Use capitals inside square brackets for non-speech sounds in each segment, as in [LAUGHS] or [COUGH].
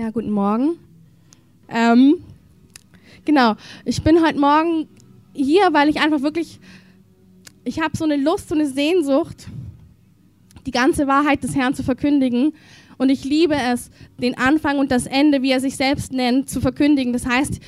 Ja, guten Morgen. Ähm, genau, ich bin heute Morgen hier, weil ich einfach wirklich, ich habe so eine Lust, so eine Sehnsucht, die ganze Wahrheit des Herrn zu verkündigen. Und ich liebe es, den Anfang und das Ende, wie er sich selbst nennt, zu verkündigen. Das heißt,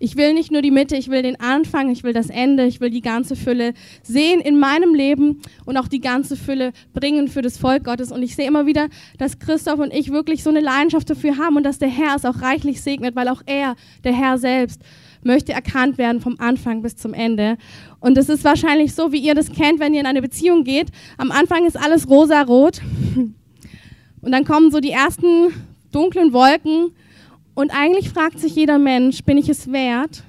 ich will nicht nur die Mitte, ich will den Anfang, ich will das Ende, ich will die ganze Fülle sehen in meinem Leben und auch die ganze Fülle bringen für das Volk Gottes. Und ich sehe immer wieder, dass Christoph und ich wirklich so eine Leidenschaft dafür haben und dass der Herr es auch reichlich segnet, weil auch er, der Herr selbst, möchte erkannt werden vom Anfang bis zum Ende. Und es ist wahrscheinlich so, wie ihr das kennt, wenn ihr in eine Beziehung geht. Am Anfang ist alles rosa-rot und dann kommen so die ersten dunklen Wolken und eigentlich fragt sich jeder Mensch, bin ich es wert,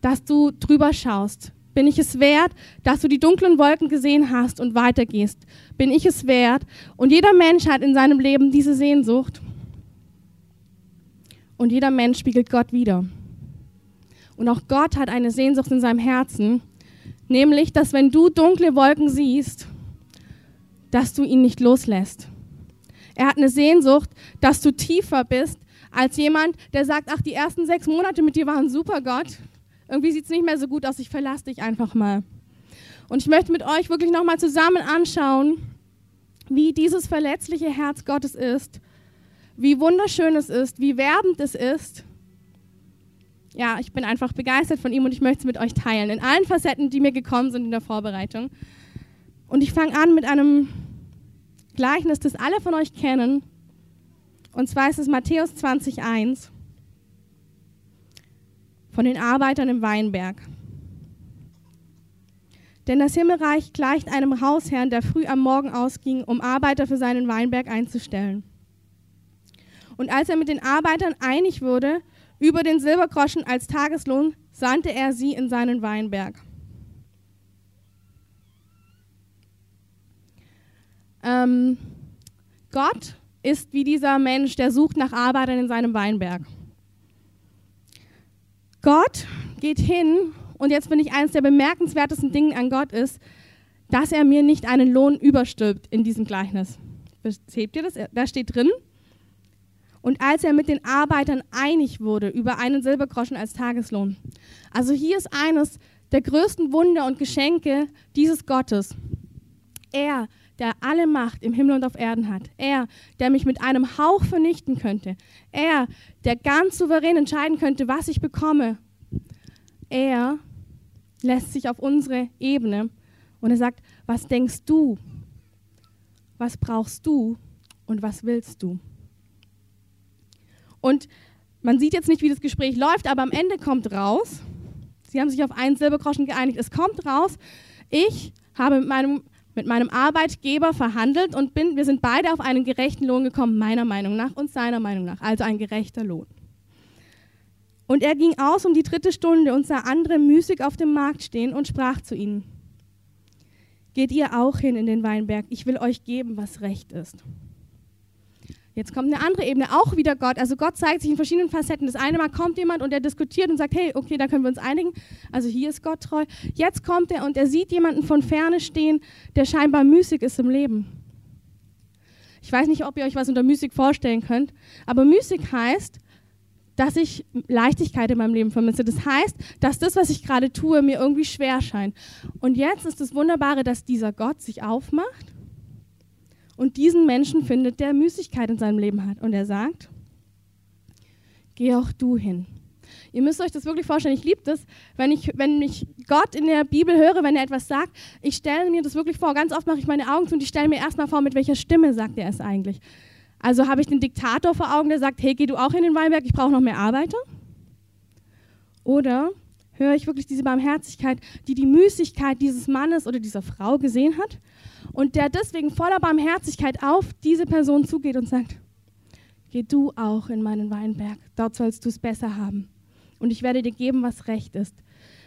dass du drüber schaust? Bin ich es wert, dass du die dunklen Wolken gesehen hast und weitergehst? Bin ich es wert? Und jeder Mensch hat in seinem Leben diese Sehnsucht. Und jeder Mensch spiegelt Gott wieder. Und auch Gott hat eine Sehnsucht in seinem Herzen, nämlich, dass wenn du dunkle Wolken siehst, dass du ihn nicht loslässt. Er hat eine Sehnsucht, dass du tiefer bist als jemand, der sagt, ach, die ersten sechs Monate mit dir waren super, Gott. Irgendwie sieht es nicht mehr so gut aus, ich verlasse dich einfach mal. Und ich möchte mit euch wirklich nochmal zusammen anschauen, wie dieses verletzliche Herz Gottes ist, wie wunderschön es ist, wie werbend es ist. Ja, ich bin einfach begeistert von ihm und ich möchte es mit euch teilen, in allen Facetten, die mir gekommen sind in der Vorbereitung. Und ich fange an mit einem Gleichnis, das alle von euch kennen. Und zwar ist es Matthäus 20,1 von den Arbeitern im Weinberg. Denn das Himmelreich gleicht einem Hausherrn, der früh am Morgen ausging, um Arbeiter für seinen Weinberg einzustellen. Und als er mit den Arbeitern einig wurde über den Silbergroschen als Tageslohn, sandte er sie in seinen Weinberg. Ähm, Gott ist wie dieser Mensch, der sucht nach Arbeitern in seinem Weinberg. Gott geht hin, und jetzt finde ich eines der bemerkenswertesten Dinge an Gott ist, dass er mir nicht einen Lohn überstülpt in diesem Gleichnis. Seht ihr das? Da steht drin. Und als er mit den Arbeitern einig wurde über einen Silbergroschen als Tageslohn. Also hier ist eines der größten Wunder und Geschenke dieses Gottes. Er der alle Macht im Himmel und auf Erden hat. Er, der mich mit einem Hauch vernichten könnte. Er, der ganz souverän entscheiden könnte, was ich bekomme. Er lässt sich auf unsere Ebene und er sagt, was denkst du? Was brauchst du? Und was willst du? Und man sieht jetzt nicht, wie das Gespräch läuft, aber am Ende kommt raus, sie haben sich auf einen Silbergroschen geeinigt, es kommt raus, ich habe mit meinem mit meinem Arbeitgeber verhandelt und bin, wir sind beide auf einen gerechten Lohn gekommen, meiner Meinung nach und seiner Meinung nach, also ein gerechter Lohn. Und er ging aus um die dritte Stunde und sah andere müßig auf dem Markt stehen und sprach zu ihnen, geht ihr auch hin in den Weinberg, ich will euch geben, was recht ist. Jetzt kommt eine andere Ebene, auch wieder Gott. Also Gott zeigt sich in verschiedenen Facetten. Das eine Mal kommt jemand und er diskutiert und sagt, hey, okay, da können wir uns einigen. Also hier ist Gott treu. Jetzt kommt er und er sieht jemanden von ferne stehen, der scheinbar müßig ist im Leben. Ich weiß nicht, ob ihr euch was unter müßig vorstellen könnt, aber müßig heißt, dass ich Leichtigkeit in meinem Leben vermisse. Das heißt, dass das, was ich gerade tue, mir irgendwie schwer scheint. Und jetzt ist das Wunderbare, dass dieser Gott sich aufmacht und diesen Menschen findet, der Müßigkeit in seinem Leben hat. Und er sagt, geh auch du hin. Ihr müsst euch das wirklich vorstellen. Ich liebe das, wenn ich, wenn ich Gott in der Bibel höre, wenn er etwas sagt. Ich stelle mir das wirklich vor. Ganz oft mache ich meine Augen zu und ich stelle mir erstmal vor, mit welcher Stimme sagt er es eigentlich. Also habe ich den Diktator vor Augen, der sagt, hey, geh du auch in den Weinberg, ich brauche noch mehr Arbeiter? Oder höre ich wirklich diese Barmherzigkeit, die die Müßigkeit dieses Mannes oder dieser Frau gesehen hat und der deswegen voller Barmherzigkeit auf diese Person zugeht und sagt, geh du auch in meinen Weinberg, dort sollst du es besser haben und ich werde dir geben, was recht ist.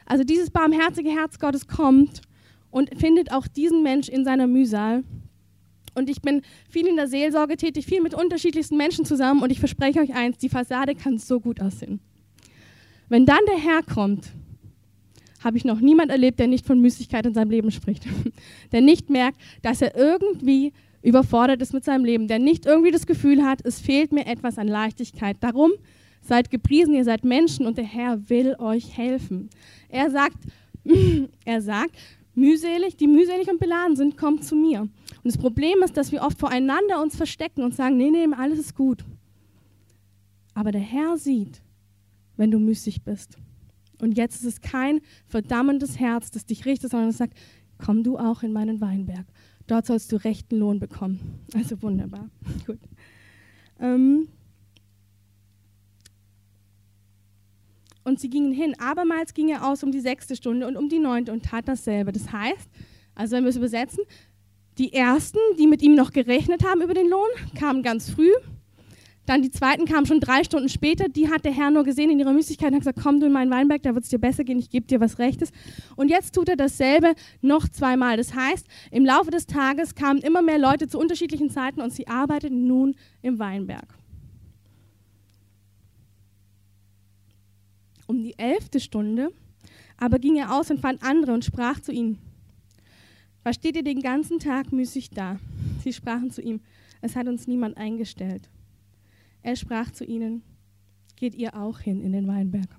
Also dieses barmherzige Herz Gottes kommt und findet auch diesen Mensch in seiner Mühsal. Und ich bin viel in der Seelsorge tätig, viel mit unterschiedlichsten Menschen zusammen und ich verspreche euch eins, die Fassade kann so gut aussehen. Wenn dann der Herr kommt habe ich noch niemand erlebt, der nicht von Müßigkeit in seinem Leben spricht. [LAUGHS] der nicht merkt, dass er irgendwie überfordert ist mit seinem Leben, der nicht irgendwie das Gefühl hat, es fehlt mir etwas an Leichtigkeit. Darum seid gepriesen, ihr seid Menschen und der Herr will euch helfen. Er sagt, [CLEARS THROAT] er sagt, mühselig, die mühselig und beladen sind, kommt zu mir. Und das Problem ist, dass wir oft voreinander uns verstecken und sagen, nee, nee, alles ist gut. Aber der Herr sieht, wenn du müßig bist. Und jetzt ist es kein verdammendes Herz, das dich richtet, sondern es sagt, komm du auch in meinen Weinberg. Dort sollst du rechten Lohn bekommen. [LAUGHS] Also wunderbar. [LAUGHS] Gut. Ähm und sie gingen hin. Abermals ging er aus um die sechste Stunde und um die neunte und tat dasselbe. Das heißt, also wenn wir es übersetzen, die ersten, die mit ihm noch gerechnet haben über den Lohn, kamen ganz früh dann die zweiten kamen schon drei Stunden später, die hat der Herr nur gesehen in ihrer Müßigkeit und hat gesagt, komm du in meinen Weinberg, da wird es dir besser gehen, ich gebe dir was Rechtes. Und jetzt tut er dasselbe noch zweimal. Das heißt, im Laufe des Tages kamen immer mehr Leute zu unterschiedlichen Zeiten und sie arbeiteten nun im Weinberg. Um die elfte Stunde aber ging er aus und fand andere und sprach zu ihnen, was steht ihr den ganzen Tag müßig da? Sie sprachen zu ihm, es hat uns niemand eingestellt. Er sprach zu ihnen, geht ihr auch hin in den Weinberg.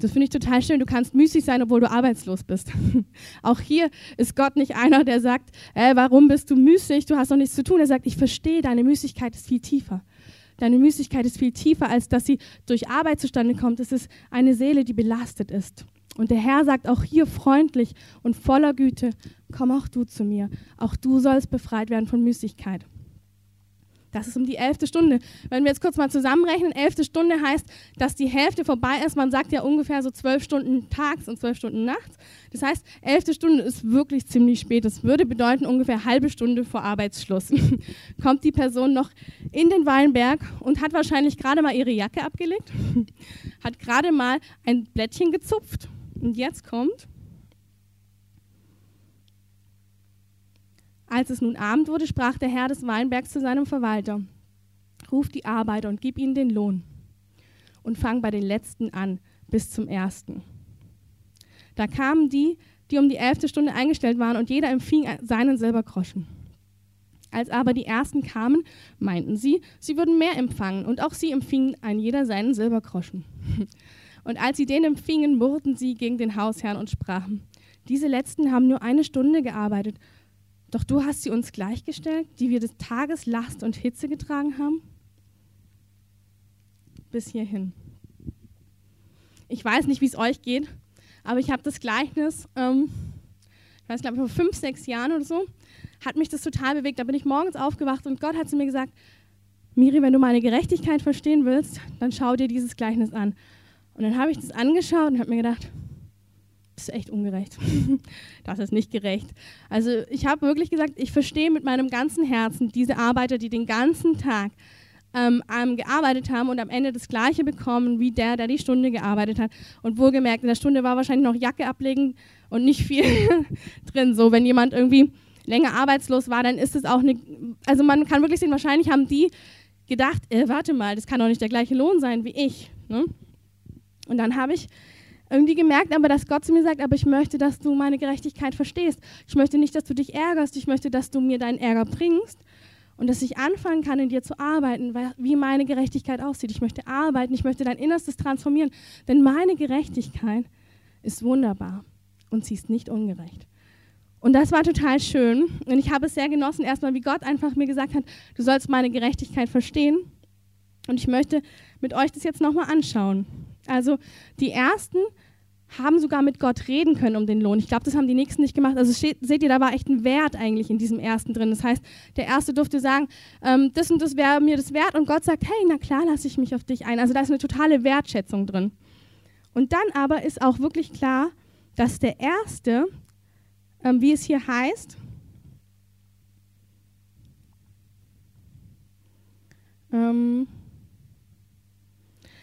Das finde ich total schön. Du kannst müßig sein, obwohl du arbeitslos bist. [LAUGHS] Auch hier ist Gott nicht einer, der sagt, äh, warum bist du müßig? Du hast doch nichts zu tun. Er sagt, ich verstehe, deine Müßigkeit ist viel tiefer. Deine Müßigkeit ist viel tiefer, als dass sie durch Arbeit zustande kommt. Es ist eine Seele, die belastet ist. Und der Herr sagt auch hier freundlich und voller Güte, komm auch du zu mir. Auch du sollst befreit werden von Müßigkeit. Das ist um die elfte Stunde. Wenn wir jetzt kurz mal zusammenrechnen, elfte Stunde heißt, dass die Hälfte vorbei ist. Man sagt ja ungefähr so zwölf Stunden tags und zwölf Stunden nachts. Das heißt, elfte Stunde ist wirklich ziemlich spät. Das würde bedeuten ungefähr halbe Stunde vor Arbeitsschluss. [LAUGHS] Kommt die Person noch in den Weinberg und hat wahrscheinlich gerade mal ihre Jacke abgelegt, hat gerade mal ein Blättchen gezupft. Und jetzt kommt Als es nun Abend wurde, sprach der Herr des Weinbergs zu seinem Verwalter, ruf die Arbeiter und gib ihnen den Lohn und fang bei den Letzten an bis zum Ersten. Da kamen die, die um die elfte Stunde eingestellt waren, und jeder empfing seinen Silbergroschen. Als aber die Ersten kamen, meinten sie, sie würden mehr empfangen, und auch sie empfingen ein jeder seinen Silbergroschen. [LAUGHS] Und als sie den empfingen, murrten sie gegen den Hausherrn und sprachen, diese Letzten haben nur eine Stunde gearbeitet doch du hast sie uns gleichgestellt, die wir des Tages Last und Hitze getragen haben. Bis hierhin. Ich weiß nicht, wie es euch geht, aber ich habe das Gleichnis, ähm, ich weiß, glaube ich, vor fünf, sechs Jahren oder so, hat mich das total bewegt. Da bin ich morgens aufgewacht und Gott hat zu mir gesagt, Miri, wenn du meine Gerechtigkeit verstehen willst, dann schau dir dieses Gleichnis an. Und dann habe ich das angeschaut und habe mir gedacht, ist echt ungerecht. [LAUGHS] das ist nicht gerecht. Also ich habe wirklich gesagt, ich verstehe mit meinem ganzen Herzen diese Arbeiter, die den ganzen Tag ähm, gearbeitet haben und am Ende das Gleiche bekommen wie der, der die Stunde gearbeitet hat. Und wohlgemerkt, in der Stunde war wahrscheinlich noch Jacke ablegen und nicht viel [LAUGHS] drin. So, wenn jemand irgendwie länger arbeitslos war, dann ist es auch eine. Also man kann wirklich sehen, wahrscheinlich haben die gedacht, äh, warte mal, das kann doch nicht der gleiche Lohn sein wie ich. Ne? Und dann habe ich irgendwie gemerkt, aber dass Gott zu mir sagt, aber ich möchte, dass du meine Gerechtigkeit verstehst. Ich möchte nicht, dass du dich ärgerst, ich möchte, dass du mir deinen Ärger bringst und dass ich anfangen kann, in dir zu arbeiten, wie meine Gerechtigkeit aussieht. Ich möchte arbeiten, ich möchte dein Innerstes transformieren, denn meine Gerechtigkeit ist wunderbar und sie ist nicht ungerecht. Und das war total schön und ich habe es sehr genossen, erstmal wie Gott einfach mir gesagt hat, du sollst meine Gerechtigkeit verstehen und ich möchte mit euch das jetzt nochmal anschauen. Also die ersten haben sogar mit Gott reden können um den Lohn. Ich glaube, das haben die nächsten nicht gemacht. Also steht, seht ihr, da war echt ein Wert eigentlich in diesem ersten drin. Das heißt, der erste durfte sagen, ähm, das und das wäre mir das wert. Und Gott sagt, hey, na klar, lasse ich mich auf dich ein. Also da ist eine totale Wertschätzung drin. Und dann aber ist auch wirklich klar, dass der erste, ähm, wie es hier heißt, ähm,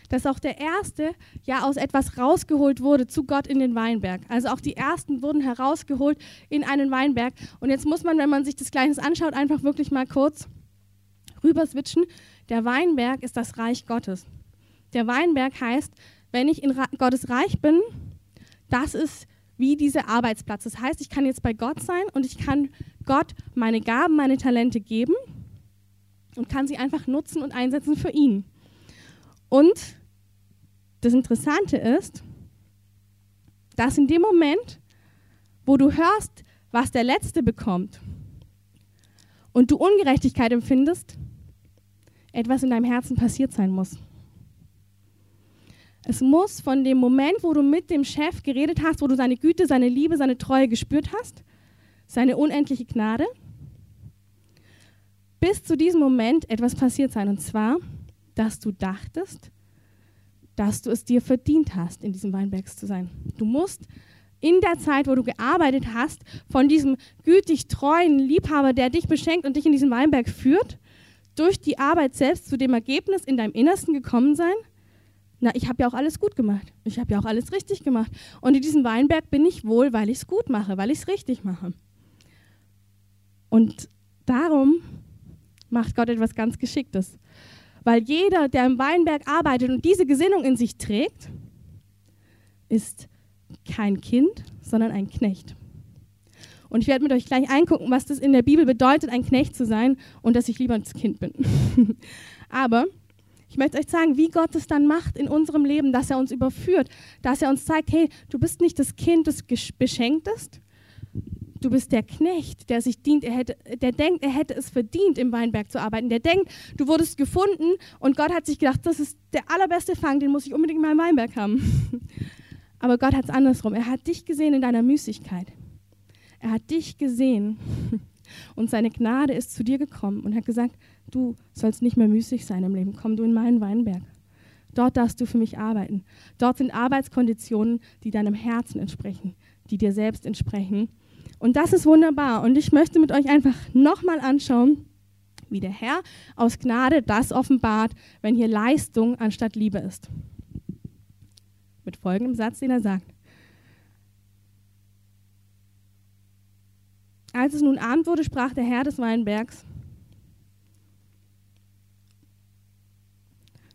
dass auch der Erste ja aus etwas rausgeholt wurde zu Gott in den Weinberg. Also auch die Ersten wurden herausgeholt in einen Weinberg. Und jetzt muss man, wenn man sich das Gleiche anschaut, einfach wirklich mal kurz rüber switchen. Der Weinberg ist das Reich Gottes. Der Weinberg heißt, wenn ich in Gottes Reich bin, das ist wie dieser Arbeitsplatz. Das heißt, ich kann jetzt bei Gott sein und ich kann Gott meine Gaben, meine Talente geben und kann sie einfach nutzen und einsetzen für ihn. Und das Interessante ist, dass in dem Moment, wo du hörst, was der Letzte bekommt und du Ungerechtigkeit empfindest, etwas in deinem Herzen passiert sein muss. Es muss von dem Moment, wo du mit dem Chef geredet hast, wo du seine Güte, seine Liebe, seine Treue gespürt hast, seine unendliche Gnade, bis zu diesem Moment etwas passiert sein. Und zwar, dass du dachtest, dass du es dir verdient hast, in diesem Weinberg zu sein. Du musst in der Zeit, wo du gearbeitet hast, von diesem gütig treuen Liebhaber, der dich beschenkt und dich in diesen Weinberg führt, durch die Arbeit selbst zu dem Ergebnis in deinem Innersten gekommen sein, na, ich habe ja auch alles gut gemacht. Ich habe ja auch alles richtig gemacht. Und in diesem Weinberg bin ich wohl, weil ich es gut mache, weil ich es richtig mache. Und darum macht Gott etwas ganz Geschicktes. Weil jeder, der im Weinberg arbeitet und diese Gesinnung in sich trägt, ist kein Kind, sondern ein Knecht. Und ich werde mit euch gleich eingucken, was das in der Bibel bedeutet, ein Knecht zu sein und dass ich lieber ein Kind bin. [LAUGHS] Aber ich möchte euch sagen, wie Gott es dann macht in unserem Leben, dass er uns überführt, dass er uns zeigt, hey, du bist nicht das Kind, das beschenkt ist, du bist der Knecht, der sich dient, er hätte, der denkt, er hätte es verdient, im Weinberg zu arbeiten. Der denkt, du wurdest gefunden und Gott hat sich gedacht, das ist der allerbeste Fang, den muss ich unbedingt in meinem Weinberg haben. [LAUGHS] Aber Gott hat es andersrum. Er hat dich gesehen in deiner Müßigkeit. Er hat dich gesehen [LAUGHS] und seine Gnade ist zu dir gekommen und hat gesagt, du sollst nicht mehr müßig sein im Leben, komm du in meinen Weinberg. Dort darfst du für mich arbeiten. Dort sind Arbeitskonditionen, die deinem Herzen entsprechen, die dir selbst entsprechen. Und das ist wunderbar. Und ich möchte mit euch einfach nochmal anschauen, wie der Herr aus Gnade das offenbart, wenn hier Leistung anstatt Liebe ist. Mit folgendem Satz, den er sagt. Als es nun Abend wurde, sprach der Herr des Weinbergs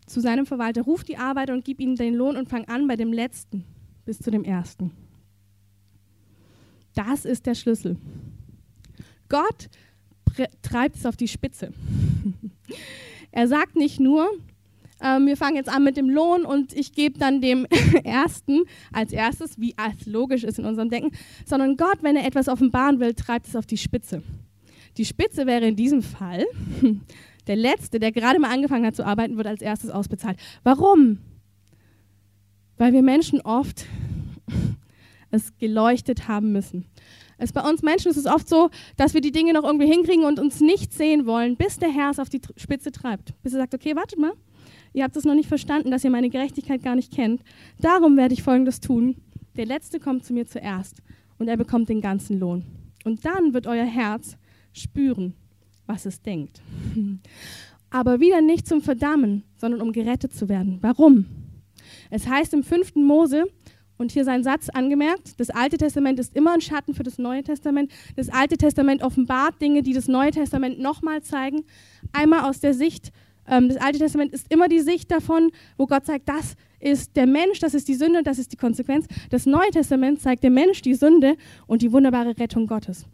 zu seinem Verwalter, ruf die Arbeiter und gib ihnen den Lohn und fang an bei dem Letzten bis zu dem Ersten. Das ist der Schlüssel. Gott treibt es auf die Spitze. [LAUGHS] er sagt nicht nur, ähm, wir fangen jetzt an mit dem Lohn und ich gebe dann dem [LAUGHS] Ersten als erstes, wie es logisch ist in unserem Denken, sondern Gott, wenn er etwas offenbaren will, treibt es auf die Spitze. Die Spitze wäre in diesem Fall, [LAUGHS] der Letzte, der gerade mal angefangen hat zu arbeiten, wird als erstes ausbezahlt. Warum? Weil wir Menschen oft es geleuchtet haben müssen. Es bei uns Menschen ist es oft so, dass wir die Dinge noch irgendwie hinkriegen und uns nicht sehen wollen, bis der Herr es auf die Spitze treibt. Bis er sagt, okay, wartet mal, Ihr habt es noch nicht verstanden, dass ihr meine Gerechtigkeit gar nicht kennt. Darum werde ich Folgendes tun. Der Letzte kommt zu mir zuerst und er bekommt den ganzen Lohn. Und dann wird euer Herz spüren, was es denkt. [LAUGHS] Aber wieder nicht zum Verdammen, sondern um gerettet zu werden. Warum? Es heißt im 5. Mose, und hier sein Satz angemerkt, das Alte Testament ist immer ein Schatten für das Neue Testament. Das Alte Testament offenbart Dinge, die das Neue Testament nochmal zeigen. Einmal aus der Sicht ähm, das Alte Testament ist immer die Sicht davon, wo Gott sagt, das ist der Mensch, das ist die Sünde und das ist die Konsequenz. Das Neue Testament zeigt der Mensch die Sünde und die wunderbare Rettung Gottes.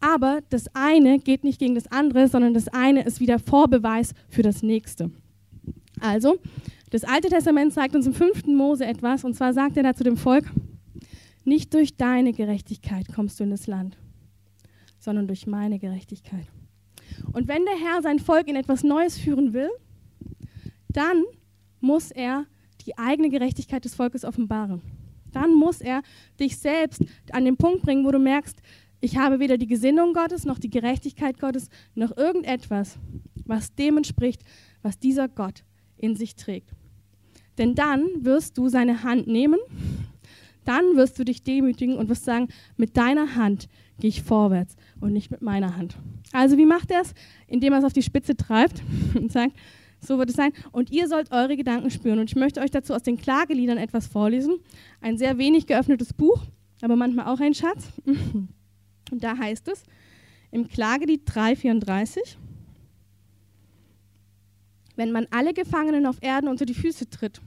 Aber das eine geht nicht gegen das andere, sondern das eine ist wieder Vorbeweis für das nächste. Also, das Alte Testament zeigt uns im fünften Mose etwas, und zwar sagt er da zu dem Volk, nicht durch deine Gerechtigkeit kommst du in das Land, sondern durch meine Gerechtigkeit. Und wenn der Herr sein Volk in etwas Neues führen will, dann muss er die eigene Gerechtigkeit des Volkes offenbaren. Dann muss er dich selbst an den Punkt bringen, wo du merkst, ich habe weder die Gesinnung Gottes noch die Gerechtigkeit Gottes noch irgendetwas, was dem entspricht, was dieser Gott in sich trägt. Denn dann wirst du seine Hand nehmen, dann wirst du dich demütigen und wirst sagen, mit deiner Hand gehe ich vorwärts und nicht mit meiner Hand. Also wie macht er es? Indem er es auf die Spitze treibt [LAUGHS] und sagt, so wird es sein. Und ihr sollt eure Gedanken spüren. Und ich möchte euch dazu aus den Klageliedern etwas vorlesen. Ein sehr wenig geöffnetes Buch, aber manchmal auch ein Schatz. [LAUGHS] Und da heißt es im Klagelied 334, wenn man alle Gefangenen auf Erden unter die Füße tritt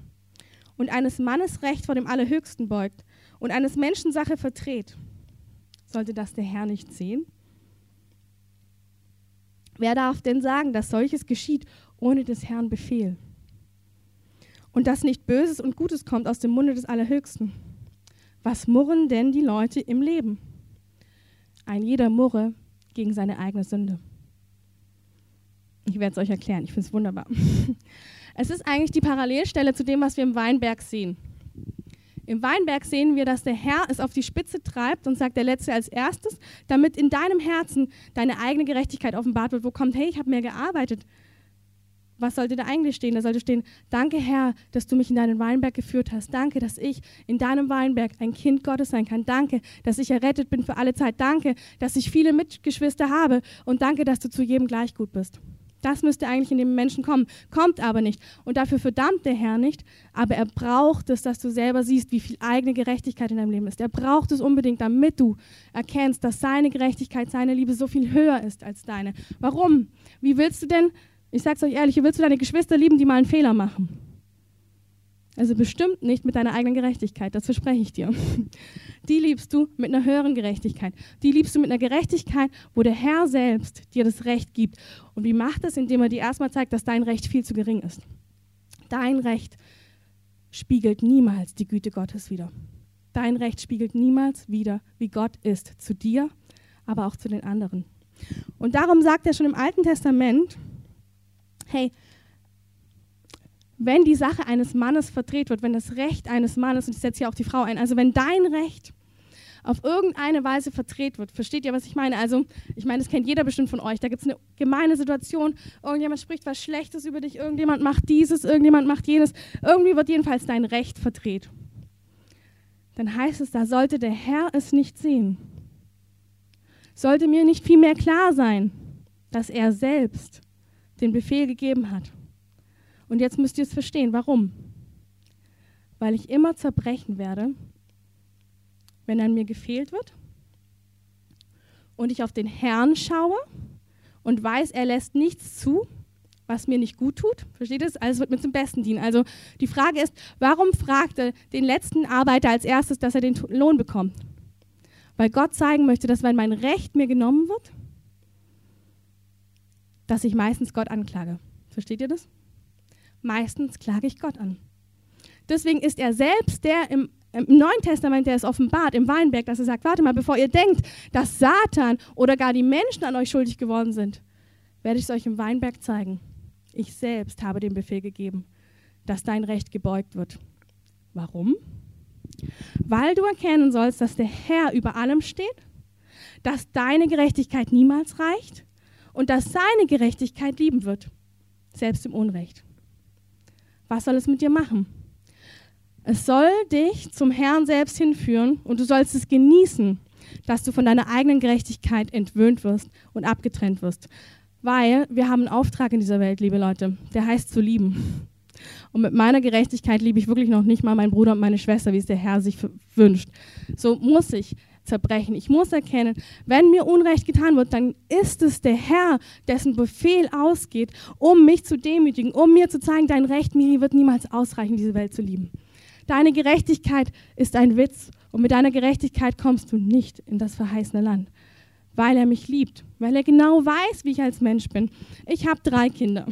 und eines Mannes Recht vor dem Allerhöchsten beugt und eines Menschen Sache verdreht, sollte das der Herr nicht sehen? Wer darf denn sagen, dass solches geschieht ohne des Herrn Befehl? Und dass nicht Böses und Gutes kommt aus dem Munde des Allerhöchsten? Was murren denn die Leute im Leben? Ein jeder murre gegen seine eigene Sünde. Ich werde es euch erklären, ich finde es wunderbar. [LAUGHS] Es ist eigentlich die Parallelstelle zu dem, was wir im Weinberg sehen. Im Weinberg sehen wir, dass der Herr es auf die Spitze treibt und sagt der Letzte als erstes, damit in deinem Herzen deine eigene Gerechtigkeit offenbart wird, wo kommt, hey, ich habe mehr gearbeitet. Was sollte da eigentlich stehen? Da sollte stehen, danke Herr, dass du mich in deinen Weinberg geführt hast. Danke, dass ich in deinem Weinberg ein Kind Gottes sein kann. Danke, dass ich errettet bin für alle Zeit. Danke, dass ich viele Mitgeschwister habe. Und danke, dass du zu jedem gleich gut bist. Das müsste eigentlich in dem Menschen kommen, kommt aber nicht. Und dafür verdammt der Herr nicht, aber er braucht es, dass du selber siehst, wie viel eigene Gerechtigkeit in deinem Leben ist. Er braucht es unbedingt, damit du erkennst, dass seine Gerechtigkeit, seine Liebe so viel höher ist als deine. Warum? Wie willst du denn, ich sag's euch ehrlich, wie willst du deine Geschwister lieben, die mal einen Fehler machen? Also bestimmt nicht mit deiner eigenen Gerechtigkeit, das verspreche ich dir. [LAUGHS] Die liebst du mit einer höheren Gerechtigkeit. Die liebst du mit einer Gerechtigkeit, wo der Herr selbst dir das Recht gibt. Und wie macht das? Indem er dir erstmal zeigt, dass dein Recht viel zu gering ist. Dein Recht spiegelt niemals die Güte Gottes wider. Dein Recht spiegelt niemals wider, wie Gott ist, zu dir, aber auch zu den anderen. Und darum sagt er schon im Alten Testament, hey, wenn die Sache eines Mannes verdreht wird, wenn das Recht eines Mannes, und ich setze hier auch die Frau ein, also wenn dein Recht auf irgendeine Weise verdreht wird, versteht ihr, was ich meine? Also, ich meine, das kennt jeder bestimmt von euch. Da gibt es eine gemeine Situation, irgendjemand spricht was Schlechtes über dich, irgendjemand macht dieses, irgendjemand macht jenes. Irgendwie wird jedenfalls dein Recht verdreht. Dann heißt es, da sollte der Herr es nicht sehen. Sollte mir nicht viel mehr klar sein, dass er selbst den Befehl gegeben hat und jetzt müsst ihr es verstehen. Warum? Weil ich immer zerbrechen werde, wenn an mir gefehlt wird und ich auf den Herrn schaue und weiß, er lässt nichts zu, was mir nicht gut tut. Versteht ihr? Alles wird mir zum Besten dienen. Also die Frage ist, warum fragt er den letzten Arbeiter als erstes, dass er den Lohn bekommt? Weil Gott zeigen möchte, dass wenn mein Recht mir genommen wird, dass ich meistens Gott anklage. Versteht ihr das? Meistens klage ich Gott an. Deswegen ist er selbst der im, im Neuen Testament, der es offenbart, im Weinberg, dass er sagt, warte mal, bevor ihr denkt, dass Satan oder gar die Menschen an euch schuldig geworden sind, werde ich es euch im Weinberg zeigen. Ich selbst habe den Befehl gegeben, dass dein Recht gebeugt wird. Warum? Weil du erkennen sollst, dass der Herr über allem steht, dass deine Gerechtigkeit niemals reicht und dass seine Gerechtigkeit lieben wird, selbst im Unrecht. Was soll es mit dir machen? Es soll dich zum Herrn selbst hinführen und du sollst es genießen, dass du von deiner eigenen Gerechtigkeit entwöhnt wirst und abgetrennt wirst. Weil wir haben einen Auftrag in dieser Welt, liebe Leute, der heißt zu lieben. Und mit meiner Gerechtigkeit liebe ich wirklich noch nicht mal meinen Bruder und meine Schwester, wie es der Herr sich wünscht. So muss ich zerbrechen. Ich muss erkennen, wenn mir Unrecht getan wird, dann ist es der Herr, dessen Befehl ausgeht, um mich zu demütigen, um mir zu zeigen, dein Recht, Miri, wird niemals ausreichen, diese Welt zu lieben. Deine Gerechtigkeit ist ein Witz und mit deiner Gerechtigkeit kommst du nicht in das verheißene Land, weil er mich liebt, weil er genau weiß, wie ich als Mensch bin. Ich habe drei Kinder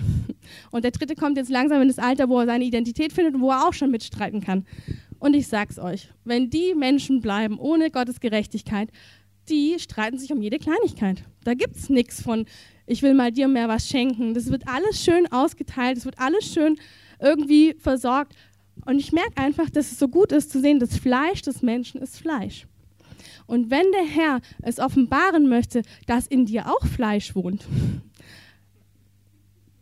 und der dritte kommt jetzt langsam in das Alter, wo er seine Identität findet und wo er auch schon mitstreiten kann. Und ich sag's euch, wenn die Menschen bleiben ohne Gottes Gerechtigkeit, die streiten sich um jede Kleinigkeit. Da gibt's nichts von, ich will mal dir mehr was schenken. Das wird alles schön ausgeteilt, es wird alles schön irgendwie versorgt. Und ich merke einfach, dass es so gut ist zu sehen, das Fleisch des Menschen ist Fleisch. Und wenn der Herr es offenbaren möchte, dass in dir auch Fleisch wohnt,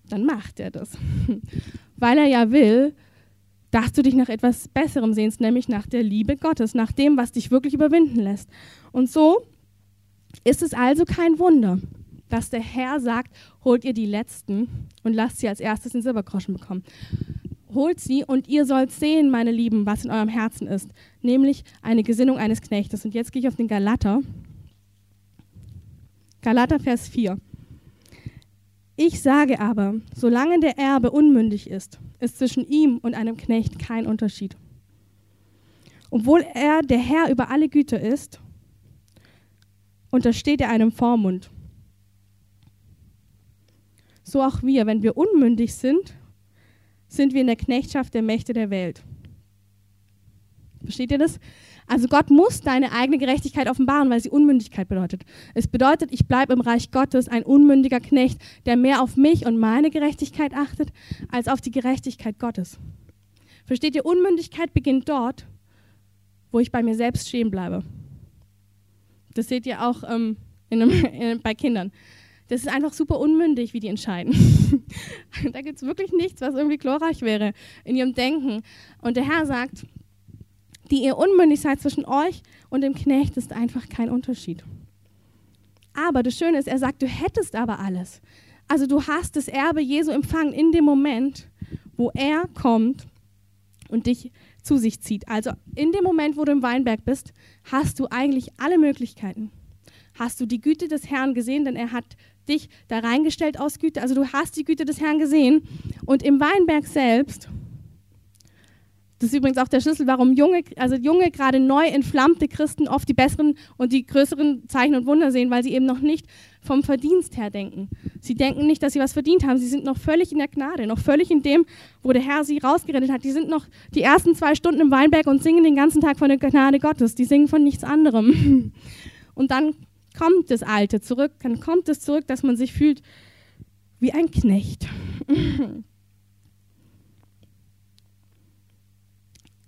dann macht er das. [LAUGHS] Weil er ja will, dass du dich nach etwas Besserem sehnst, nämlich nach der Liebe Gottes, nach dem, was dich wirklich überwinden lässt. Und so ist es also kein Wunder, dass der Herr sagt, holt ihr die Letzten und lasst sie als erstes den Silbergroschen bekommen. Holt sie und ihr sollt sehen, meine Lieben, was in eurem Herzen ist, nämlich eine Gesinnung eines Knechtes. Und jetzt gehe ich auf den Galater. Galater Vers 4. Ich sage aber, solange der Erbe unmündig ist, ist zwischen ihm und einem Knecht kein Unterschied. Obwohl er der Herr über alle Güter ist, untersteht er einem Vormund. So auch wir, wenn wir unmündig sind, sind wir in der Knechtschaft der Mächte der Welt. Versteht ihr das? Also Gott muss deine eigene Gerechtigkeit offenbaren, weil sie Unmündigkeit bedeutet. Es bedeutet, ich bleibe im Reich Gottes ein unmündiger Knecht, der mehr auf mich und meine Gerechtigkeit achtet, als auf die Gerechtigkeit Gottes. Versteht ihr, Unmündigkeit beginnt dort, wo ich bei mir selbst stehen bleibe. Das seht ihr auch ähm, einem, [LAUGHS] in, bei Kindern. Das ist einfach super unmündig, wie die entscheiden. [LAUGHS] da gibt es wirklich nichts, was irgendwie glorreich wäre in ihrem Denken. Und der Herr sagt, die ihr unmündig seid zwischen euch und dem Knecht, ist einfach kein Unterschied. Aber das Schöne ist, er sagt, du hättest aber alles. Also du hast das Erbe Jesu empfangen in dem Moment, wo er kommt und dich zu sich zieht. Also in dem Moment, wo du im Weinberg bist, hast du eigentlich alle Möglichkeiten. Hast du die Güte des Herrn gesehen, denn er hat dich da reingestellt aus Güte. Also du hast die Güte des Herrn gesehen und im Weinberg selbst das ist übrigens auch der Schlüssel, warum junge, also junge, gerade neu entflammte Christen oft die besseren und die größeren Zeichen und Wunder sehen, weil sie eben noch nicht vom Verdienst her denken. Sie denken nicht, dass sie was verdient haben. Sie sind noch völlig in der Gnade, noch völlig in dem, wo der Herr sie rausgerettet hat. Die sind noch die ersten zwei Stunden im Weinberg und singen den ganzen Tag von der Gnade Gottes. Die singen von nichts anderem. [LAUGHS] Und dann kommt das Alte zurück, dann kommt es zurück, dass man sich fühlt wie ein Knecht. [LAUGHS]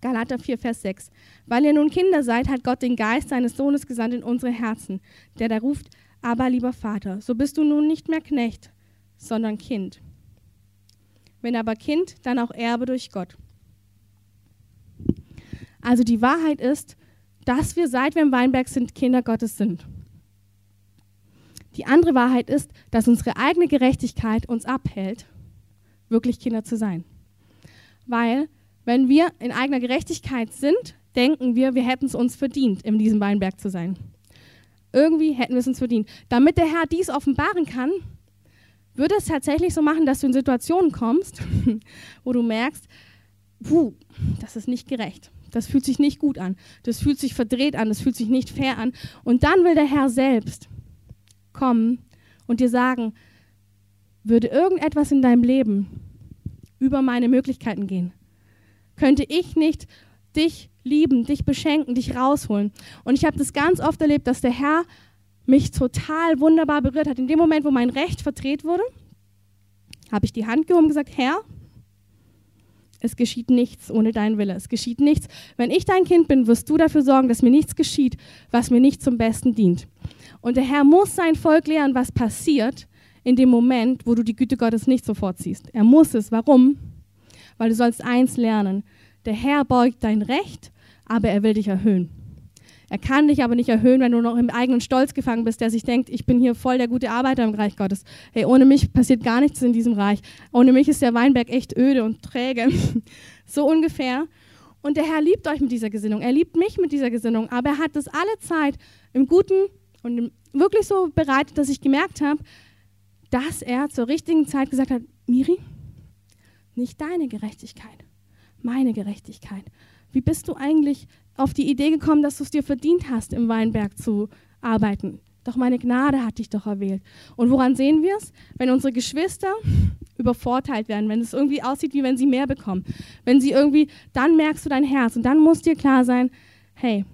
Galater 4, Vers 6. Weil ihr nun Kinder seid, hat Gott den Geist seines Sohnes gesandt in unsere Herzen, der da ruft, aber lieber Vater, so bist du nun nicht mehr Knecht, sondern Kind. Wenn aber Kind, dann auch Erbe durch Gott. Also die Wahrheit ist, dass wir, seit wir im Weinberg sind, Kinder Gottes sind. Die andere Wahrheit ist, dass unsere eigene Gerechtigkeit uns abhält, wirklich Kinder zu sein. Weil wenn wir in eigener Gerechtigkeit sind, denken wir, wir hätten es uns verdient, in diesem Weinberg zu sein. Irgendwie hätten wir es uns verdient. Damit der Herr dies offenbaren kann, würde es tatsächlich so machen, dass du in Situationen kommst, [LAUGHS] wo du merkst, puh, das ist nicht gerecht. Das fühlt sich nicht gut an. Das fühlt sich verdreht an. Das fühlt sich nicht fair an. Und dann will der Herr selbst kommen und dir sagen, würde irgendetwas in deinem Leben über meine Möglichkeiten gehen, könnte ich nicht dich lieben, dich beschenken, dich rausholen. Und ich habe das ganz oft erlebt, dass der Herr mich total wunderbar berührt hat. In dem Moment, wo mein Recht verdreht wurde, habe ich die Hand gehoben und gesagt, Herr, es geschieht nichts ohne deinen Wille. Es geschieht nichts. Wenn ich dein Kind bin, wirst du dafür sorgen, dass mir nichts geschieht, was mir nicht zum Besten dient. Und der Herr muss sein Volk lehren, was passiert in dem Moment, wo du die Güte Gottes nicht sofort siehst. Er muss es. Warum? Weil du sollst eins lernen. Der Herr beugt dein Recht, aber er will dich erhöhen. Er kann dich aber nicht erhöhen, wenn du noch im eigenen Stolz gefangen bist, der sich denkt, ich bin hier voll der gute Arbeiter im Reich Gottes. Hey, ohne mich passiert gar nichts in diesem Reich. Ohne mich ist der Weinberg echt öde und träge. [LAUGHS] so ungefähr. Und der Herr liebt euch mit dieser Gesinnung. Er liebt mich mit dieser Gesinnung. Aber er hat das alle Zeit im Guten und wirklich so bereitet, dass ich gemerkt habe, dass er zur richtigen Zeit gesagt hat, Miri, nicht deine Gerechtigkeit, meine Gerechtigkeit. Wie bist du eigentlich auf die Idee gekommen, dass du es dir verdient hast, im Weinberg zu arbeiten? Doch meine Gnade hat dich doch erwählt. Und woran sehen wir es? Wenn unsere Geschwister übervorteilt werden, wenn es irgendwie aussieht, wie wenn sie mehr bekommen. Wenn sie irgendwie, dann merkst du dein Herz und dann muss dir klar sein, hey,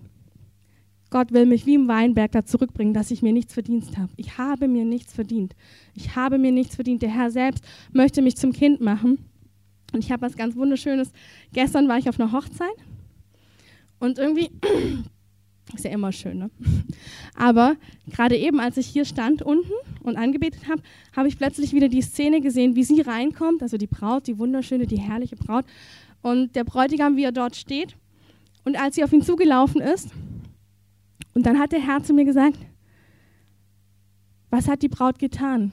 Gott will mich wie im Weinberg da zurückbringen, dass ich mir nichts verdient habe. Ich habe mir nichts verdient. Ich habe mir nichts verdient. Der Herr selbst möchte mich zum Kind machen. Und ich habe was ganz Wunderschönes. Gestern war ich auf einer Hochzeit und irgendwie, [CLEARS THROAT] ist ja immer schön, ne? [LAUGHS] Aber gerade eben, als ich hier stand unten und angebetet habe, habe ich plötzlich wieder die Szene gesehen, wie sie reinkommt, also die Braut, die wunderschöne, die herrliche Braut. Und der Bräutigam, wie er dort steht. Und als sie auf ihn zugelaufen ist, und dann hat der Herr zu mir gesagt, was hat die Braut getan,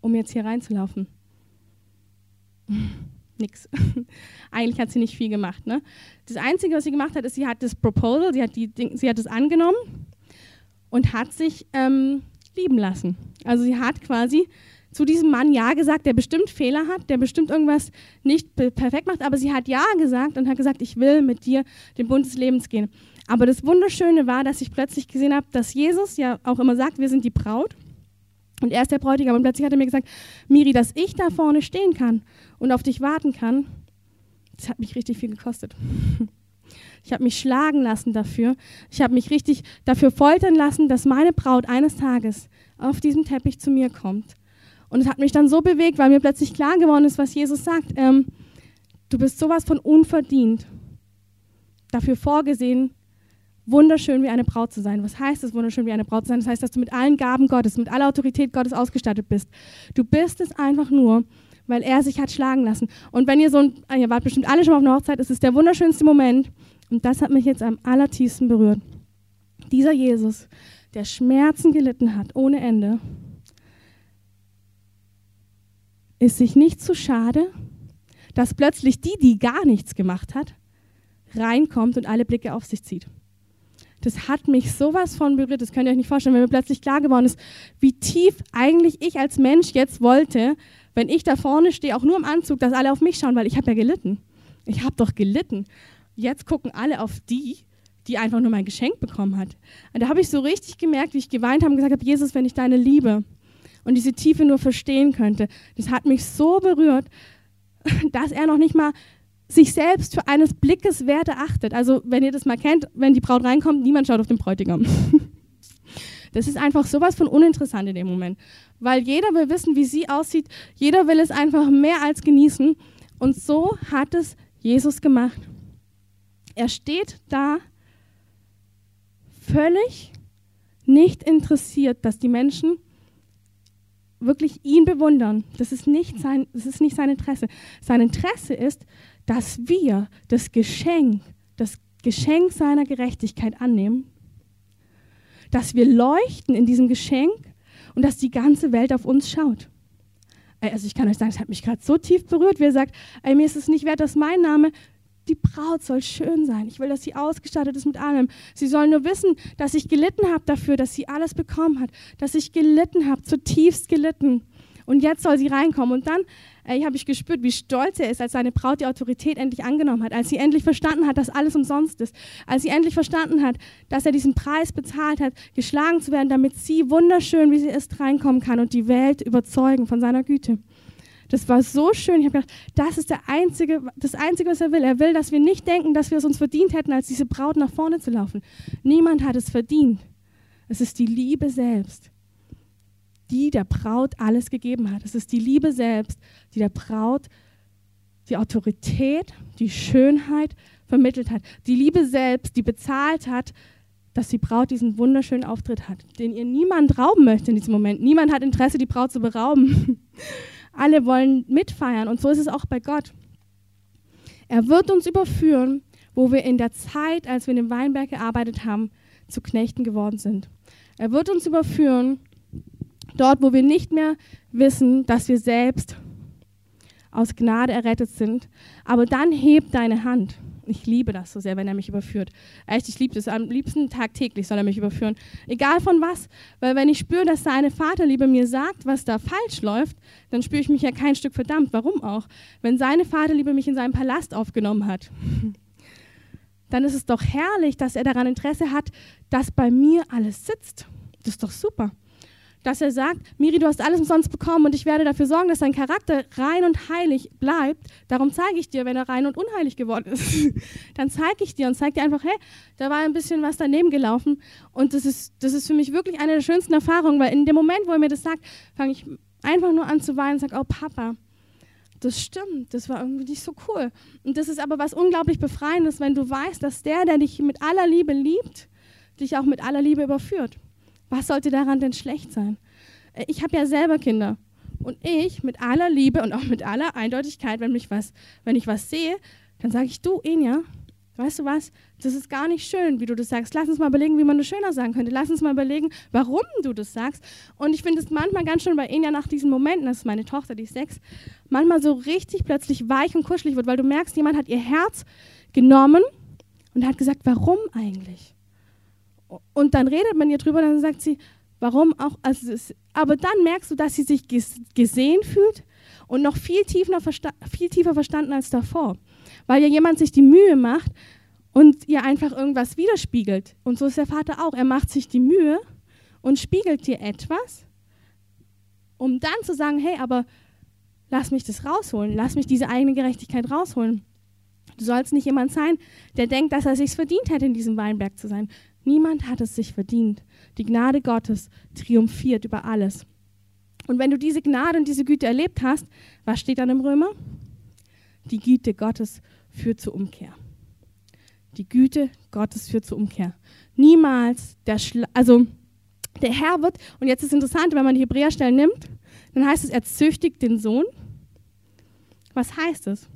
um jetzt hier reinzulaufen? Nix. [LAUGHS] Eigentlich hat sie nicht viel gemacht. Ne? Das Einzige, was sie gemacht hat, ist, sie hat das Proposal, sie hat, die, sie hat es angenommen und hat sich ähm, lieben lassen. Also sie hat quasi zu diesem Mann Ja gesagt, der bestimmt Fehler hat, der bestimmt irgendwas nicht perfekt macht, aber sie hat Ja gesagt und hat gesagt, ich will mit dir den Bund des Lebens gehen. Aber das Wunderschöne war, dass ich plötzlich gesehen habe, dass Jesus ja auch immer sagt, wir sind die Braut und er ist der Bräutigam. Und plötzlich hat er mir gesagt, Miri, dass ich da vorne stehen kann und auf dich warten kann, das hat mich richtig viel gekostet. Ich habe mich schlagen lassen dafür. Ich habe mich richtig dafür foltern lassen, dass meine Braut eines Tages auf diesem Teppich zu mir kommt. Und es hat mich dann so bewegt, weil mir plötzlich klar geworden ist, was Jesus sagt. Ähm, du bist sowas von unverdient, dafür vorgesehen, wunderschön wie eine Braut zu sein. Was heißt es, wunderschön wie eine Braut zu sein? Das heißt, dass du mit allen Gaben Gottes, mit aller Autorität Gottes ausgestattet bist. Du bist es einfach nur, weil er sich hat schlagen lassen. Und wenn ihr so ein, ah, ihr wart bestimmt alle schon auf einer Hochzeit, ist es der wunderschönste Moment. Und das hat mich jetzt am allertiefsten berührt. Dieser Jesus, der Schmerzen gelitten hat ohne Ende, ist sich nicht zu schade, dass plötzlich die, die gar nichts gemacht hat, reinkommt und alle Blicke auf sich zieht das hat mich sowas von berührt, das könnt ihr euch nicht vorstellen, wenn mir plötzlich klar geworden ist, wie tief eigentlich ich als Mensch jetzt wollte, wenn ich da vorne stehe, auch nur im Anzug, dass alle auf mich schauen, weil ich habe ja gelitten. Ich habe doch gelitten. Jetzt gucken alle auf die, die einfach nur mein Geschenk bekommen hat. Und da habe ich so richtig gemerkt, wie ich geweint habe und gesagt habe, Jesus, wenn ich deine Liebe und diese Tiefe nur verstehen könnte, das hat mich so berührt, [LAUGHS] dass er noch nicht mal sich selbst für eines Blickes wert erachtet. Also, wenn ihr das mal kennt, wenn die Braut reinkommt, niemand schaut auf den Bräutigam. [LAUGHS] Das ist einfach sowas von uninteressant in dem Moment, weil jeder will wissen, wie sie aussieht, jeder will es einfach mehr als genießen und so hat es Jesus gemacht. Er steht da völlig nicht interessiert, dass die Menschen wirklich ihn bewundern. Das ist nicht sein, das ist nicht sein Interesse. Sein Interesse ist, dass wir das Geschenk, das Geschenk seiner Gerechtigkeit annehmen, dass wir leuchten in diesem Geschenk und dass die ganze Welt auf uns schaut. Also ich kann euch sagen, es hat mich gerade so tief berührt, wie er sagt, ey, mir ist es nicht wert, dass mein Name, die Braut soll schön sein. Ich will, dass sie ausgestattet ist mit allem. Sie soll nur wissen, dass ich gelitten habe dafür, dass sie alles bekommen hat, dass ich gelitten habe, zutiefst gelitten. Und jetzt soll sie reinkommen. Und dann ey, habe ich gespürt, wie stolz er ist, als seine Braut die Autorität endlich angenommen hat, als sie endlich verstanden hat, dass alles umsonst ist, als sie endlich verstanden hat, dass er diesen Preis bezahlt hat, geschlagen zu werden, damit sie wunderschön, wie sie ist, reinkommen kann und die Welt überzeugen von seiner Güte. Das war so schön. Ich habe gedacht, das ist der einzige, das Einzige, was er will. Er will, dass wir nicht denken, dass wir es uns verdient hätten, als diese Braut nach vorne zu laufen. Niemand hat es verdient. Es ist die Liebe selbst die der Braut alles gegeben hat. Es ist die Liebe selbst, die der Braut die Autorität, die Schönheit vermittelt hat. Die Liebe selbst, die bezahlt hat, dass die Braut diesen wunderschönen Auftritt hat, den ihr niemand rauben möchte in diesem Moment. Niemand hat Interesse, die Braut zu berauben. [LAUGHS] Alle wollen mitfeiern und so ist es auch bei Gott. Er wird uns überführen, wo wir in der Zeit, als wir in dem Weinberg gearbeitet haben, zu Knechten geworden sind. Er wird uns überführen, Dort, wo wir nicht mehr wissen, dass wir selbst aus Gnade errettet sind. Aber dann hebt deine Hand. Ich liebe das so sehr, wenn er mich überführt. Echt, ich liebe das. Am liebsten tagtäglich soll er mich überführen. Egal von was. Weil wenn ich spüre, dass seine Vaterliebe mir sagt, was da falsch läuft, dann spüre ich mich ja kein Stück verdammt. Warum auch? Wenn seine Vaterliebe mich in seinem Palast aufgenommen hat, dann ist es doch herrlich, dass er daran Interesse hat, dass bei mir alles sitzt. Das ist doch super dass er sagt, Miri, du hast alles umsonst bekommen und ich werde dafür sorgen, dass dein Charakter rein und heilig bleibt. Darum zeige ich dir, wenn er rein und unheilig geworden ist. [LAUGHS] Dann zeige ich dir und zeige dir einfach, hey, da war ein bisschen was daneben gelaufen. Und das ist, das ist für mich wirklich eine der schönsten Erfahrungen, weil in dem Moment, wo er mir das sagt, fange ich einfach nur an zu weinen und sage, oh Papa, das stimmt, das war irgendwie nicht so cool. Und das ist aber was unglaublich Befreiendes, wenn du weißt, dass der, der dich mit aller Liebe liebt, dich auch mit aller Liebe überführt. Was sollte daran denn schlecht sein? Äh, ich habe ja selber Kinder. Und ich mit aller Liebe und auch mit aller Eindeutigkeit, wenn, mich was, wenn ich was sehe, dann sage ich, du, Enya, weißt du was, das ist gar nicht schön, wie du das sagst. Lass uns mal überlegen, wie man das schöner sagen könnte. Lass uns mal überlegen, warum du das sagst. Und ich finde es manchmal ganz schön bei Enya nach diesen Momenten, das ist meine Tochter, die ist sechs, manchmal so richtig plötzlich weich und kuschelig wird, weil du merkst, jemand hat ihr Herz genommen und hat gesagt, warum eigentlich? Und dann redet man ihr drüber dann sagt sie, Warum auch? Also es, aber dann merkst du, dass sie sich gesehen fühlt und noch viel tiefer, viel tiefer verstanden als davor. Weil ja jemand sich die Mühe macht und ihr einfach irgendwas widerspiegelt. Und so ist der Vater auch. Er macht sich die Mühe und spiegelt dir etwas, um dann zu sagen, hey, aber lass mich das rausholen, lass mich diese eigene Gerechtigkeit rausholen. Du sollst nicht jemand sein, der denkt, dass er sich verdient hätte, in diesem Weinberg zu sein. Niemand hat es sich verdient. Die Gnade Gottes triumphiert über alles. Und wenn du diese Gnade und diese Güte erlebt hast, was steht dann im Römer? Die Güte Gottes führt zur Umkehr. Die Güte Gottes führt zur Umkehr. Niemals der Schla also der Herr wird, und jetzt ist interessant, wenn man die Hebräerstellen nimmt, dann heißt es, er züchtigt den Sohn. Was heißt es?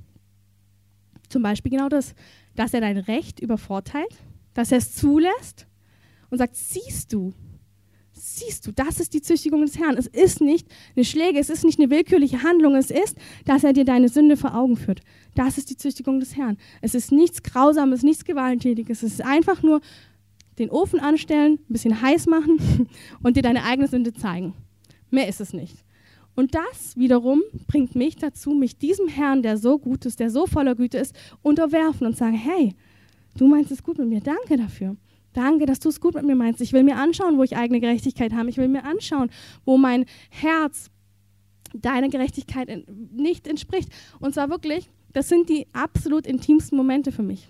Zum Beispiel genau das, dass er dein Recht übervorteilt, dass er es zulässt und sagt, siehst du, siehst du, das ist die Züchtigung des Herrn. Es ist nicht eine Schläge, es ist nicht eine willkürliche Handlung, es ist, dass er dir deine Sünde vor Augen führt. Das ist die Züchtigung des Herrn. Es ist nichts Grausames, nichts Gewalttätiges. Es ist einfach nur den Ofen anstellen, ein bisschen heiß machen [LAUGHS] und dir deine eigene Sünde zeigen. Mehr ist es nicht. Und das wiederum bringt mich dazu, mich diesem Herrn, der so gut ist, der so voller Güte ist, unterwerfen und sagen, hey, du meinst es gut mit mir, danke dafür. Danke, dass du es gut mit mir meinst. Ich will mir anschauen, wo ich eigene Gerechtigkeit habe. Ich will mir anschauen, wo mein Herz deiner Gerechtigkeit nicht entspricht. Und zwar wirklich, das sind die absolut intimsten Momente für mich.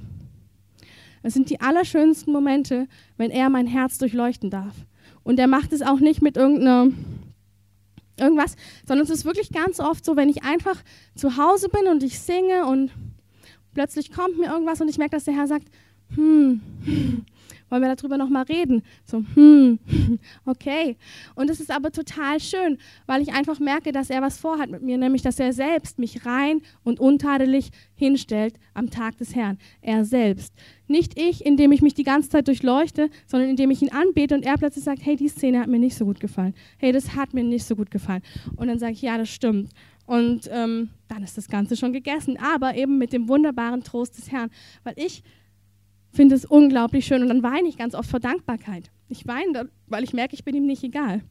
Es sind die allerschönsten Momente, wenn er mein Herz durchleuchten darf. Und er macht es auch nicht mit irgendeiner irgendwas, sondern es ist wirklich ganz oft so, wenn ich einfach zu Hause bin und ich singe und plötzlich kommt mir irgendwas und ich merke, dass der Herr sagt, hm, wollen wir darüber nochmal reden? So, hm, okay. Und es ist aber total schön, weil ich einfach merke, dass er was vorhat mit mir, nämlich, dass er selbst mich rein und untadelig hinstellt am Tag des Herrn. Er selbst. Nicht ich, indem ich mich die ganze Zeit durchleuchte, sondern indem ich ihn anbete und er plötzlich sagt, hey, die Szene hat mir nicht so gut gefallen. Hey, das hat mir nicht so gut gefallen. Und dann sage ich, ja, das stimmt. Und ähm, dann ist das Ganze schon gegessen, aber eben mit dem wunderbaren Trost des Herrn, weil ich finde es unglaublich schön und dann weine ich ganz oft vor Dankbarkeit. Ich weine, weil ich merke, ich bin ihm nicht egal.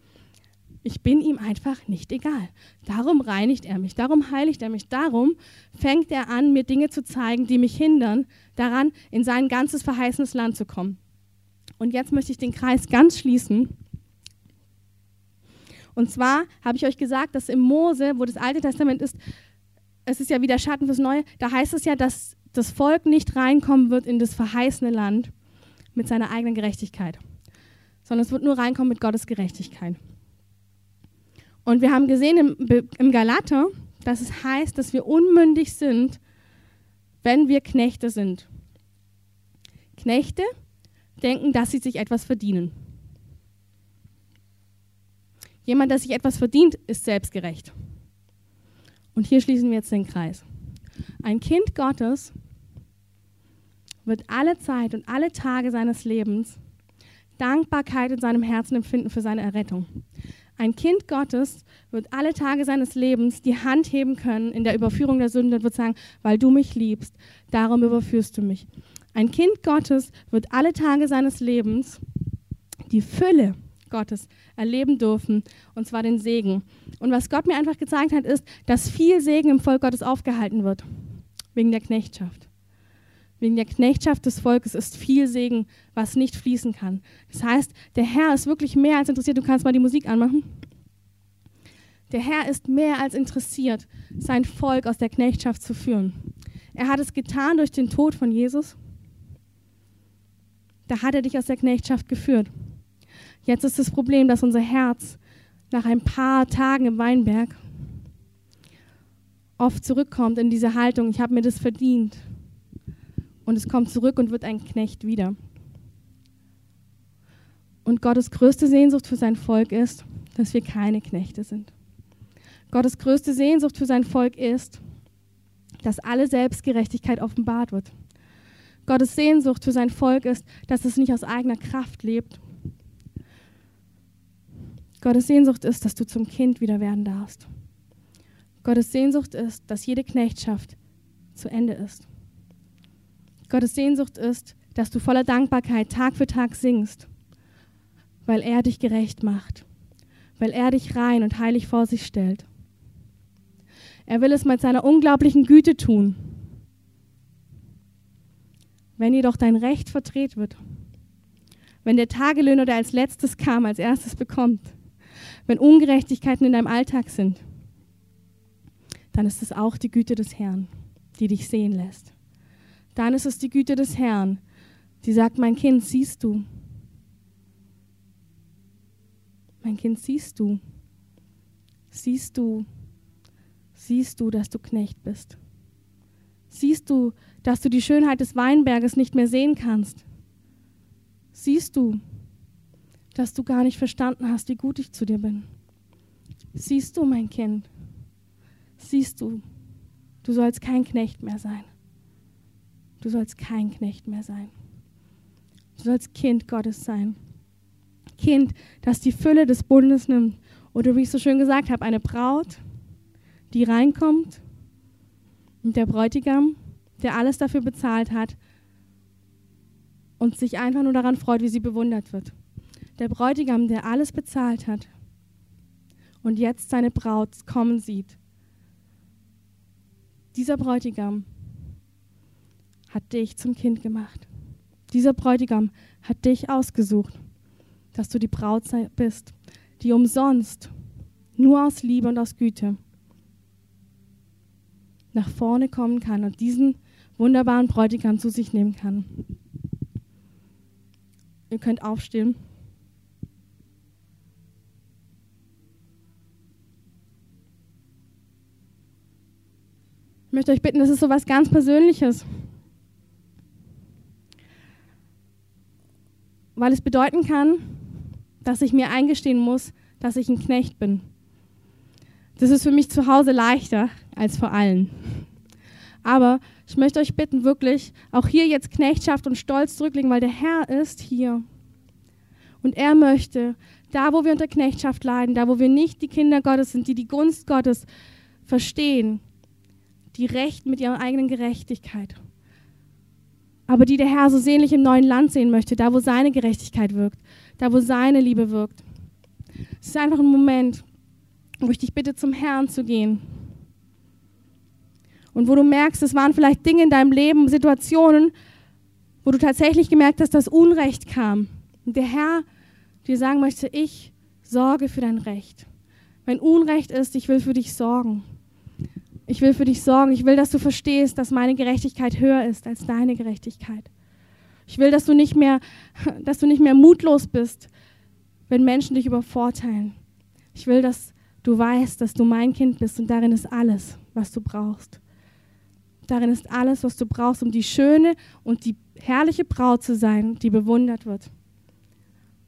Ich bin ihm einfach nicht egal. Darum reinigt er mich, darum heiligt er mich, darum fängt er an, mir Dinge zu zeigen, die mich hindern, daran, in sein ganzes verheißenes Land zu kommen. Und jetzt möchte ich den Kreis ganz schließen. Und zwar habe ich euch gesagt, dass im Mose, wo das Alte Testament ist, es ist ja wieder Schatten fürs Neue, da heißt es ja, dass das Volk nicht reinkommen wird in das verheißene Land mit seiner eigenen Gerechtigkeit, sondern es wird nur reinkommen mit Gottes Gerechtigkeit. Und wir haben gesehen im, im Galater, dass es heißt, dass wir unmündig sind, wenn wir Knechte sind. Knechte denken, dass sie sich etwas verdienen. Jemand, der sich etwas verdient, ist selbstgerecht. Und hier schließen wir jetzt den Kreis. Ein Kind Gottes wird alle Zeit und alle Tage seines Lebens Dankbarkeit in seinem Herzen empfinden für seine Errettung. Ein Kind Gottes wird alle Tage seines Lebens die Hand heben können in der Überführung der Sünde und wird sagen, weil du mich liebst, darum überführst du mich. Ein Kind Gottes wird alle Tage seines Lebens die Fülle Gottes erleben dürfen, und zwar den Segen. Und was Gott mir einfach gezeigt hat, ist, dass viel Segen im Volk Gottes aufgehalten wird, wegen der Knechtschaft. Wegen der Knechtschaft des Volkes ist viel Segen, was nicht fließen kann. Das heißt, der Herr ist wirklich mehr als interessiert. Du kannst mal die Musik anmachen. Der Herr ist mehr als interessiert, sein Volk aus der Knechtschaft zu führen. Er hat es getan durch den Tod von Jesus. Da hat er dich aus der Knechtschaft geführt. Jetzt ist das Problem, dass unser Herz nach ein paar Tagen im Weinberg oft zurückkommt in diese Haltung, ich habe mir das verdient und es kommt zurück und wird ein Knecht wieder. Und Gottes größte Sehnsucht für sein Volk ist, dass wir keine Knechte sind. Gottes größte Sehnsucht für sein Volk ist, dass alle Selbstgerechtigkeit offenbart wird. Gottes Sehnsucht für sein Volk ist, dass es nicht aus eigener Kraft lebt. Gottes Sehnsucht ist, dass du zum Kind wieder werden darfst. Gottes Sehnsucht ist, dass jede Knechtschaft zu Ende ist. Gottes Sehnsucht ist, dass du voller Dankbarkeit Tag für Tag singst. weil er dich gerecht macht, weil er dich rein und heilig vor sich stellt. Er will es mit seiner unglaublichen Güte tun. Wenn jedoch dein Recht verdreht wird, wenn der Tagelöhner, der als letztes kam, als erstes bekommt, wenn Ungerechtigkeiten in deinem Alltag sind, dann ist es auch die Güte des Herrn, die dich sehen lässt. Dann ist es die Güte des Herrn, die sagt, mein Kind, siehst du? Mein Kind, siehst du? Siehst du? Siehst du, dass du Knecht bist? Siehst du, dass du die Schönheit des Weinberges nicht mehr sehen kannst? Siehst du, dass du gar nicht verstanden hast, wie gut ich zu dir bin? Siehst du, mein Kind? Siehst du, du sollst kein Knecht mehr sein. Du sollst kein Knecht mehr sein. Du sollst Kind Gottes sein. Kind, das die Fülle des Bundes nimmt. Oder wie ich so schön gesagt habe, eine Braut, die reinkommt und der Bräutigam, der alles dafür bezahlt hat und sich einfach nur daran freut, wie sie bewundert wird. Der Bräutigam, der alles bezahlt hat und jetzt seine Braut kommen sieht. Dieser Bräutigam hat dich zum Kind gemacht. Dieser Bräutigam hat dich ausgesucht, dass du die Braut bist, die umsonst, nur aus Liebe und aus Güte, nach vorne kommen kann und diesen wunderbaren Bräutigam zu sich nehmen kann. Ihr könnt aufstehen. Möchte euch bitten, das ist so was ganz Persönliches. weil es bedeuten kann, dass ich mir eingestehen muss, dass ich ein Knecht bin. Das ist für mich zu Hause leichter als vor allen. Aber ich möchte euch bitten, wirklich auch hier jetzt Knechtschaft und Stolz zurücklegen, weil der Herr ist hier. Und er möchte, da wo wir unter Knechtschaft leiden, da wo wir nicht die Kinder Gottes sind, die die Gunst Gottes verstehen, die Recht mit ihrer eigenen Gerechtigkeit aber die der Herr so sehnlich im neuen Land sehen möchte, da wo seine Gerechtigkeit wirkt, da wo seine Liebe wirkt. Es ist einfach ein Moment, wo ich dich bitte, zum Herrn zu gehen. Und wo du merkst, es waren vielleicht Dinge in deinem Leben, Situationen, wo du tatsächlich gemerkt hast, dass Unrecht kam. Und der Herr dir sagen möchte, ich sorge für dein Recht. Wenn Unrecht ist, ich will für dich sorgen. Ich will für dich sorgen. Ich will, dass du verstehst, dass meine Gerechtigkeit höher ist als deine Gerechtigkeit. Ich will, dass du nicht mehr, [LAUGHS] dass du nicht mehr mutlos bist, wenn Menschen dich übervorteilen. Ich will, dass du weißt, dass du mein Kind bist und darin ist alles, was du brauchst. Darin ist alles, was du brauchst, um die schöne und die herrliche Braut zu sein, die bewundert wird.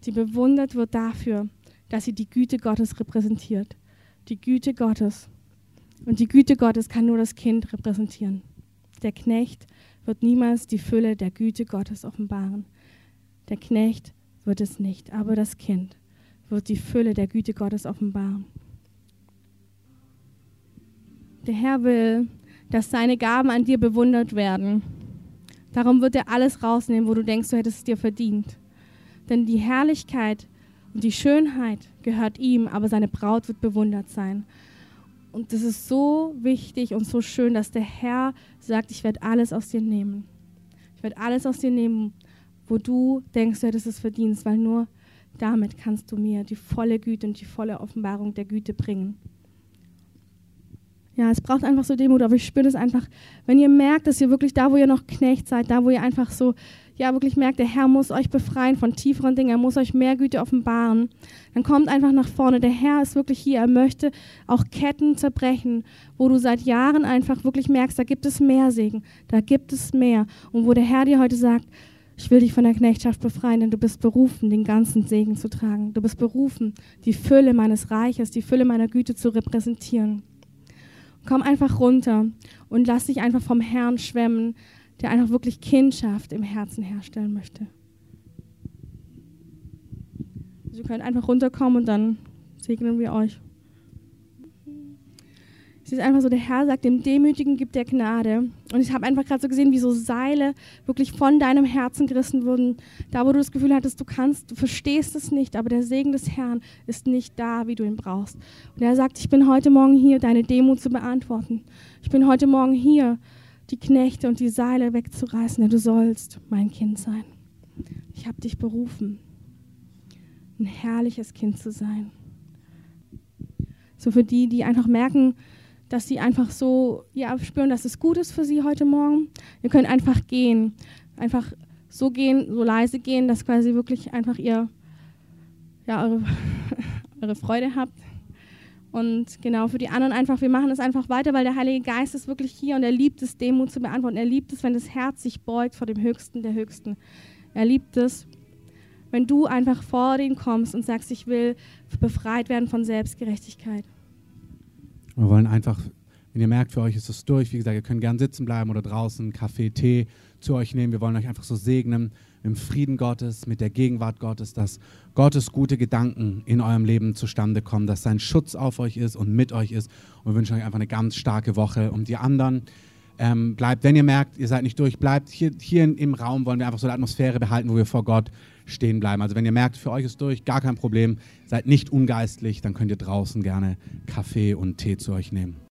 Die bewundert wird dafür, dass sie die Güte Gottes repräsentiert. Die Güte Gottes. Und die Güte Gottes kann nur das Kind repräsentieren. Der Knecht wird niemals die Fülle der Güte Gottes offenbaren. Der Knecht wird es nicht, aber das Kind wird die Fülle der Güte Gottes offenbaren. Der Herr will, dass seine Gaben an dir bewundert werden. Darum wird er alles rausnehmen, wo du denkst, du hättest es dir verdient. Denn die Herrlichkeit und die Schönheit gehört ihm, aber seine Braut wird bewundert sein. Und das ist so wichtig und so schön, dass der Herr sagt, ich werde alles aus dir nehmen. Ich werde alles aus dir nehmen, wo du denkst, du hättest es verdient, weil nur damit kannst du mir die volle Güte und die volle Offenbarung der Güte bringen. Ja, es braucht einfach so Demut, aber ich spüre das einfach, wenn ihr merkt, dass ihr wirklich da, wo ihr noch Knecht seid, da, wo ihr einfach so ja wirklich merkt, der Herr muss euch befreien von tieferen Dingen, er muss euch mehr Güte offenbaren, dann kommt einfach nach vorne. Der Herr ist wirklich hier, er möchte auch Ketten zerbrechen, wo du seit Jahren einfach wirklich merkst, da gibt es mehr Segen, da gibt es mehr. Und wo der Herr dir heute sagt, ich will dich von der Knechtschaft befreien, denn du bist berufen, den ganzen Segen zu tragen. Du bist berufen, die Fülle meines Reiches, die Fülle meiner Güte zu repräsentieren. Komm einfach runter und lass dich einfach vom Herrn schwemmen der einfach wirklich Kindschaft im Herzen herstellen möchte. Ihr könnt einfach runterkommen und dann segnen wir euch. Es ist einfach so, der Herr sagt, dem Demütigen gibt er Gnade. Und ich habe einfach gerade so gesehen, wie so Seile wirklich von deinem Herzen gerissen wurden. Da, wo du das Gefühl hattest, du kannst, du verstehst es nicht, aber der Segen des Herrn ist nicht da, wie du ihn brauchst. Und er sagt, ich bin heute Morgen hier, deine Demut zu beantworten. Ich bin heute Morgen hier, die Knechte und die Seile wegzureißen, denn du sollst mein Kind sein. Ich habe dich berufen, ein herrliches Kind zu sein. So für die, die einfach merken, dass sie einfach so ja, spüren, dass es gut ist für sie heute Morgen. Ihr könnt einfach gehen, einfach so gehen, so leise gehen, dass quasi wirklich einfach ihr, ja, eure, [LAUGHS] eure Freude habt. Und genau für die anderen einfach, wir machen es einfach weiter, weil der Heilige Geist ist wirklich hier und er liebt es, Demut zu beantworten. Er liebt es, wenn das Herz sich beugt vor dem Höchsten der Höchsten. Er liebt es, wenn du einfach vor den kommst und sagst, ich will befreit werden von Selbstgerechtigkeit. Wir wollen einfach, wenn ihr merkt, für euch ist es durch, wie gesagt, ihr könnt gern sitzen bleiben oder draußen Kaffee, Tee zu euch nehmen. Wir wollen euch einfach so segnen im Frieden Gottes, mit der Gegenwart Gottes, dass Gottes gute Gedanken in eurem Leben zustande kommen, dass sein Schutz auf euch ist und mit euch ist. Und wir wünschen euch einfach eine ganz starke Woche. Und die anderen, ähm, bleibt, wenn ihr merkt, ihr seid nicht durch, bleibt hier, hier im Raum, wollen wir einfach so eine Atmosphäre behalten, wo wir vor Gott stehen bleiben. Also wenn ihr merkt, für euch ist durch, gar kein Problem, seid nicht ungeistlich, dann könnt ihr draußen gerne Kaffee und Tee zu euch nehmen.